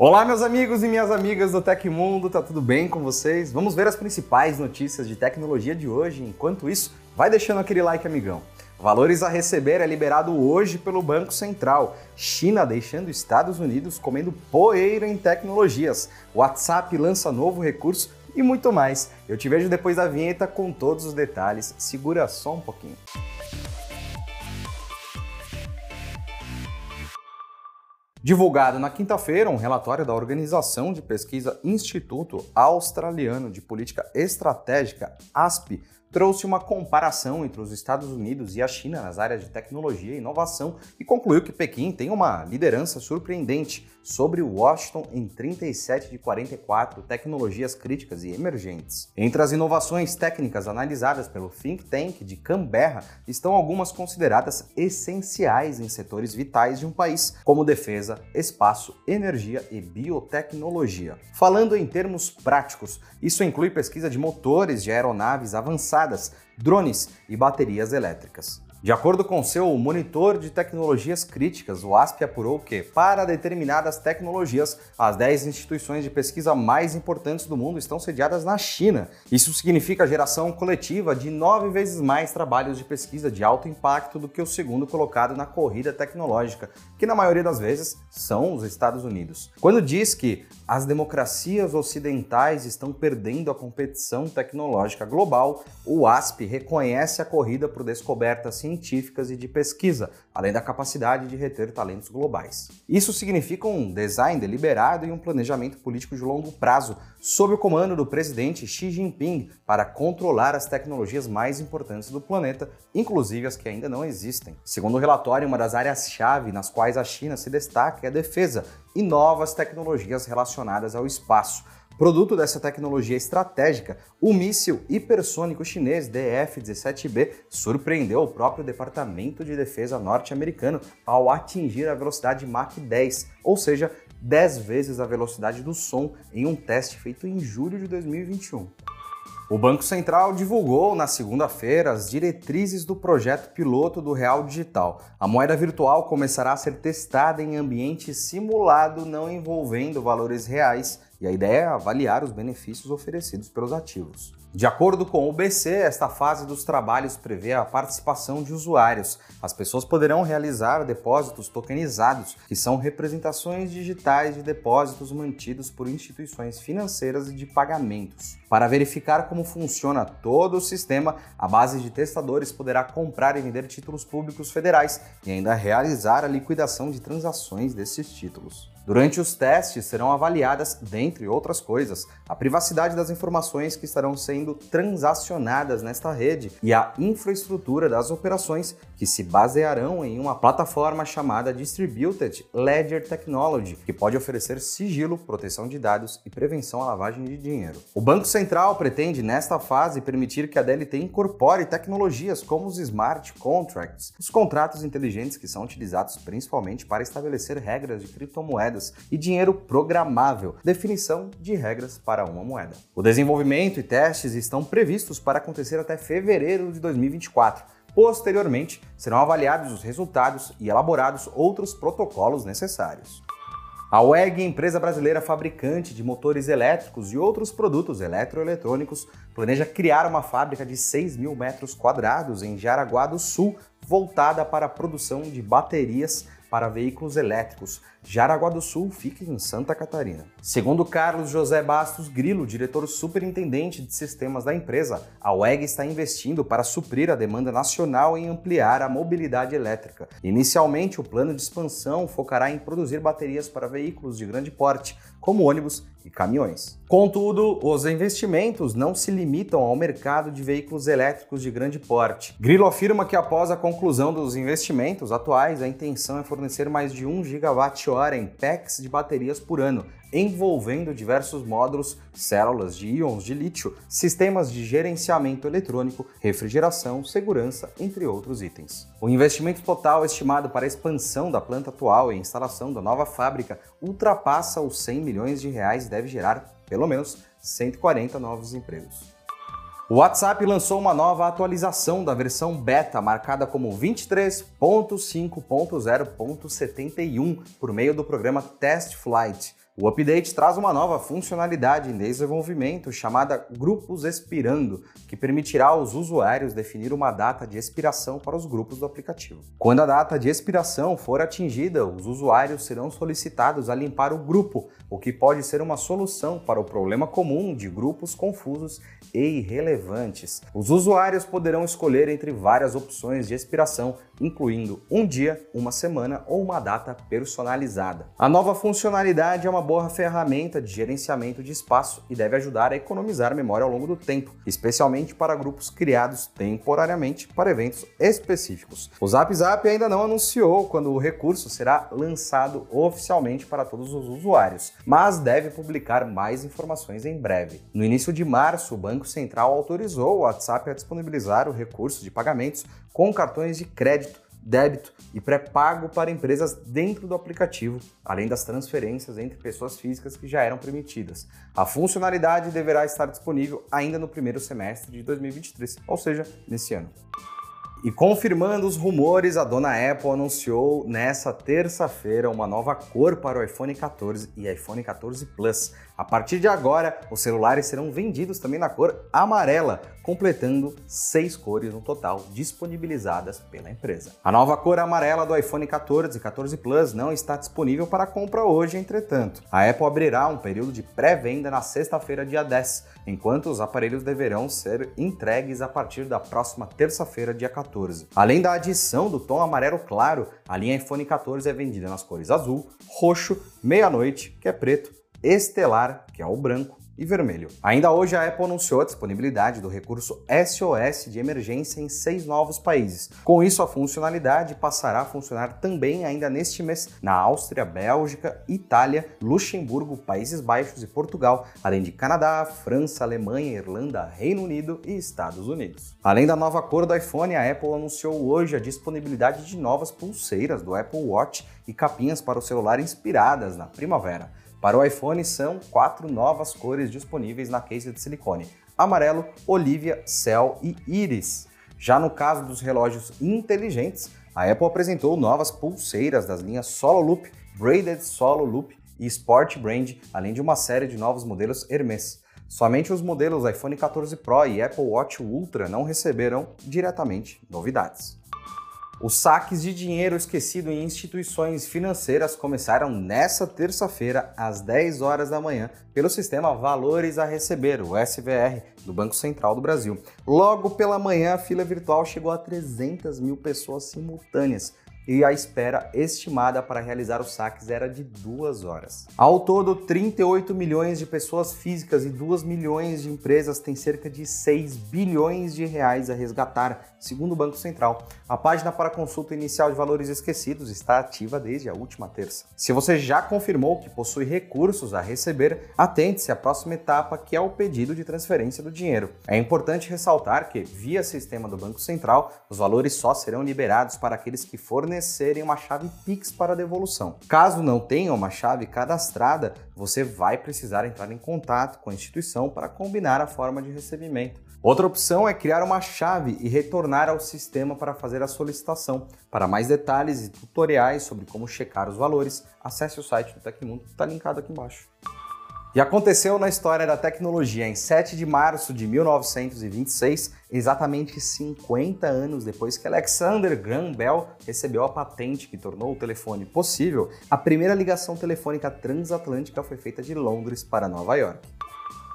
Olá, meus amigos e minhas amigas do Tecmundo, tá tudo bem com vocês? Vamos ver as principais notícias de tecnologia de hoje. Enquanto isso, vai deixando aquele like, amigão. Valores a receber é liberado hoje pelo Banco Central. China deixando Estados Unidos comendo poeira em tecnologias. WhatsApp lança novo recurso e muito mais. Eu te vejo depois da vinheta com todos os detalhes. Segura só um pouquinho. Divulgado na quinta-feira, um relatório da organização de pesquisa Instituto Australiano de Política Estratégica, ASP, trouxe uma comparação entre os Estados Unidos e a China nas áreas de tecnologia e inovação e concluiu que Pequim tem uma liderança surpreendente sobre Washington em 37 de 44 tecnologias críticas e emergentes. Entre as inovações técnicas analisadas pelo think tank de Canberra estão algumas consideradas essenciais em setores vitais de um país, como defesa, espaço, energia e biotecnologia. Falando em termos práticos, isso inclui pesquisa de motores de aeronaves avançadas, drones e baterias elétricas. De acordo com seu monitor de tecnologias críticas, o ASP apurou que, para determinadas tecnologias, as 10 instituições de pesquisa mais importantes do mundo estão sediadas na China. Isso significa a geração coletiva de nove vezes mais trabalhos de pesquisa de alto impacto do que o segundo colocado na corrida tecnológica, que na maioria das vezes são os Estados Unidos. Quando diz que as democracias ocidentais estão perdendo a competição tecnológica global, o ASP reconhece a corrida por descobertas científicas e de pesquisa, além da capacidade de reter talentos globais. Isso significa um design deliberado e um planejamento político de longo prazo, sob o comando do presidente Xi Jinping, para controlar as tecnologias mais importantes do planeta, inclusive as que ainda não existem. Segundo o relatório, uma das áreas-chave nas quais a China se destaca é a defesa e novas tecnologias relacionadas ao espaço Produto dessa tecnologia estratégica, o míssil hipersônico chinês DF-17B surpreendeu o próprio Departamento de Defesa norte-americano ao atingir a velocidade Mach 10, ou seja, 10 vezes a velocidade do som em um teste feito em julho de 2021. O Banco Central divulgou na segunda-feira as diretrizes do projeto piloto do Real Digital. A moeda virtual começará a ser testada em ambiente simulado não envolvendo valores reais e a ideia é avaliar os benefícios oferecidos pelos ativos. De acordo com o BC, esta fase dos trabalhos prevê a participação de usuários. As pessoas poderão realizar depósitos tokenizados, que são representações digitais de depósitos mantidos por instituições financeiras e de pagamentos. Para verificar como funciona todo o sistema, a base de testadores poderá comprar e vender títulos públicos federais e ainda realizar a liquidação de transações desses títulos. Durante os testes serão avaliadas, dentre outras coisas, a privacidade das informações que estarão sendo transacionadas nesta rede e a infraestrutura das operações que se basearão em uma plataforma chamada Distributed Ledger Technology, que pode oferecer sigilo, proteção de dados e prevenção à lavagem de dinheiro. O Banco Central pretende, nesta fase, permitir que a DLT incorpore tecnologias como os smart contracts, os contratos inteligentes que são utilizados principalmente para estabelecer regras de criptomoedas moedas e dinheiro programável, definição de regras para uma moeda. O desenvolvimento e testes estão previstos para acontecer até fevereiro de 2024. Posteriormente, serão avaliados os resultados e elaborados outros protocolos necessários. A WEG, empresa brasileira fabricante de motores elétricos e outros produtos eletroeletrônicos, planeja criar uma fábrica de 6 mil metros quadrados em Jaraguá do Sul, voltada para a produção de baterias para veículos elétricos. Jaraguá do Sul fica em Santa Catarina. Segundo Carlos José Bastos Grilo, diretor superintendente de sistemas da empresa, a WEG está investindo para suprir a demanda nacional e ampliar a mobilidade elétrica. Inicialmente, o plano de expansão focará em produzir baterias para veículos de grande porte, como ônibus e caminhões. Contudo, os investimentos não se limitam ao mercado de veículos elétricos de grande porte. Grilo afirma que após a conclusão dos investimentos atuais, a intenção é fornecer mais de 1 gigawatt-hora em packs de baterias por ano, envolvendo diversos módulos, células de íons de lítio, sistemas de gerenciamento eletrônico, refrigeração, segurança, entre outros itens. O investimento total estimado para a expansão da planta atual e instalação da nova fábrica ultrapassa os 100 milhões de reais e deve gerar pelo menos 140 novos empregos. O WhatsApp lançou uma nova atualização da versão beta, marcada como 23.5.0.71, por meio do programa Test Flight. O update traz uma nova funcionalidade em desenvolvimento chamada Grupos Expirando, que permitirá aos usuários definir uma data de expiração para os grupos do aplicativo. Quando a data de expiração for atingida, os usuários serão solicitados a limpar o grupo, o que pode ser uma solução para o problema comum de grupos confusos e irrelevantes. Os usuários poderão escolher entre várias opções de expiração, incluindo um dia, uma semana ou uma data personalizada. A nova funcionalidade é uma boa ferramenta de gerenciamento de espaço e deve ajudar a economizar memória ao longo do tempo, especialmente para grupos criados temporariamente para eventos específicos. O Zap Zap ainda não anunciou quando o recurso será lançado oficialmente para todos os usuários, mas deve publicar mais informações em breve. No início de março, o Banco Central autorizou o WhatsApp a disponibilizar o recurso de pagamentos com cartões de crédito débito e pré-pago para empresas dentro do aplicativo, além das transferências entre pessoas físicas que já eram permitidas. A funcionalidade deverá estar disponível ainda no primeiro semestre de 2023, ou seja, nesse ano. E confirmando os rumores, a dona Apple anunciou nessa terça-feira uma nova cor para o iPhone 14 e iPhone 14 Plus. A partir de agora, os celulares serão vendidos também na cor amarela, completando seis cores no total disponibilizadas pela empresa. A nova cor amarela do iPhone 14 e 14 Plus não está disponível para compra hoje, entretanto. A Apple abrirá um período de pré-venda na sexta-feira, dia 10, enquanto os aparelhos deverão ser entregues a partir da próxima terça-feira, dia 14. Além da adição do tom amarelo claro, a linha iPhone 14 é vendida nas cores azul, roxo, meia-noite, que é preto, estelar, que é o branco, e vermelho. Ainda hoje a Apple anunciou a disponibilidade do recurso SOS de emergência em seis novos países. Com isso, a funcionalidade passará a funcionar também ainda neste mês na Áustria, Bélgica, Itália, Luxemburgo, Países Baixos e Portugal, além de Canadá, França, Alemanha, Irlanda, Reino Unido e Estados Unidos. Além da nova cor do iPhone, a Apple anunciou hoje a disponibilidade de novas pulseiras do Apple Watch e capinhas para o celular inspiradas na primavera. Para o iPhone, são quatro novas cores disponíveis na case de silicone: amarelo, olívia, céu e íris. Já no caso dos relógios inteligentes, a Apple apresentou novas pulseiras das linhas Solo Loop, Braided Solo Loop e Sport Brand, além de uma série de novos modelos Hermes. Somente os modelos iPhone 14 Pro e Apple Watch Ultra não receberão diretamente novidades. Os saques de dinheiro esquecido em instituições financeiras começaram nesta terça-feira, às 10 horas da manhã, pelo sistema Valores a Receber, o SVR, do Banco Central do Brasil. Logo pela manhã, a fila virtual chegou a 300 mil pessoas simultâneas, e a espera estimada para realizar os saques era de duas horas. Ao todo, 38 milhões de pessoas físicas e 2 milhões de empresas têm cerca de 6 bilhões de reais a resgatar, segundo o Banco Central. A página para consulta inicial de valores esquecidos está ativa desde a última terça. Se você já confirmou que possui recursos a receber, atente-se à próxima etapa, que é o pedido de transferência do dinheiro. É importante ressaltar que, via sistema do Banco Central, os valores só serão liberados para aqueles que fornecerem fornecerem uma chave Pix para devolução. Caso não tenha uma chave cadastrada, você vai precisar entrar em contato com a instituição para combinar a forma de recebimento. Outra opção é criar uma chave e retornar ao sistema para fazer a solicitação. Para mais detalhes e tutoriais sobre como checar os valores, acesse o site do Tecmundo, está linkado aqui embaixo. E aconteceu na história da tecnologia em 7 de março de 1926, exatamente 50 anos depois que Alexander Graham Bell recebeu a patente que tornou o telefone possível, a primeira ligação telefônica transatlântica foi feita de Londres para Nova York.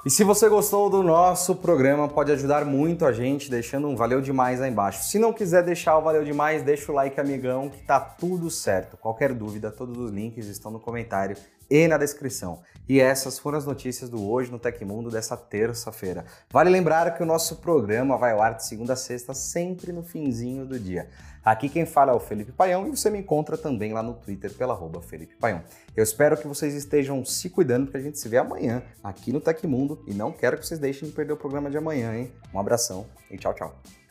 E se você gostou do nosso programa, pode ajudar muito a gente deixando um valeu demais aí embaixo. Se não quiser deixar o valeu demais, deixa o like, amigão, que tá tudo certo. Qualquer dúvida, todos os links estão no comentário e na descrição. E essas foram as notícias do Hoje no Tecmundo dessa terça-feira. Vale lembrar que o nosso programa vai ao ar de segunda a sexta, sempre no finzinho do dia. Aqui quem fala é o Felipe Paião e você me encontra também lá no Twitter pela arroba Felipe Paião. Eu espero que vocês estejam se cuidando porque a gente se vê amanhã aqui no Tecmundo e não quero que vocês deixem de perder o programa de amanhã, hein? Um abração e tchau, tchau.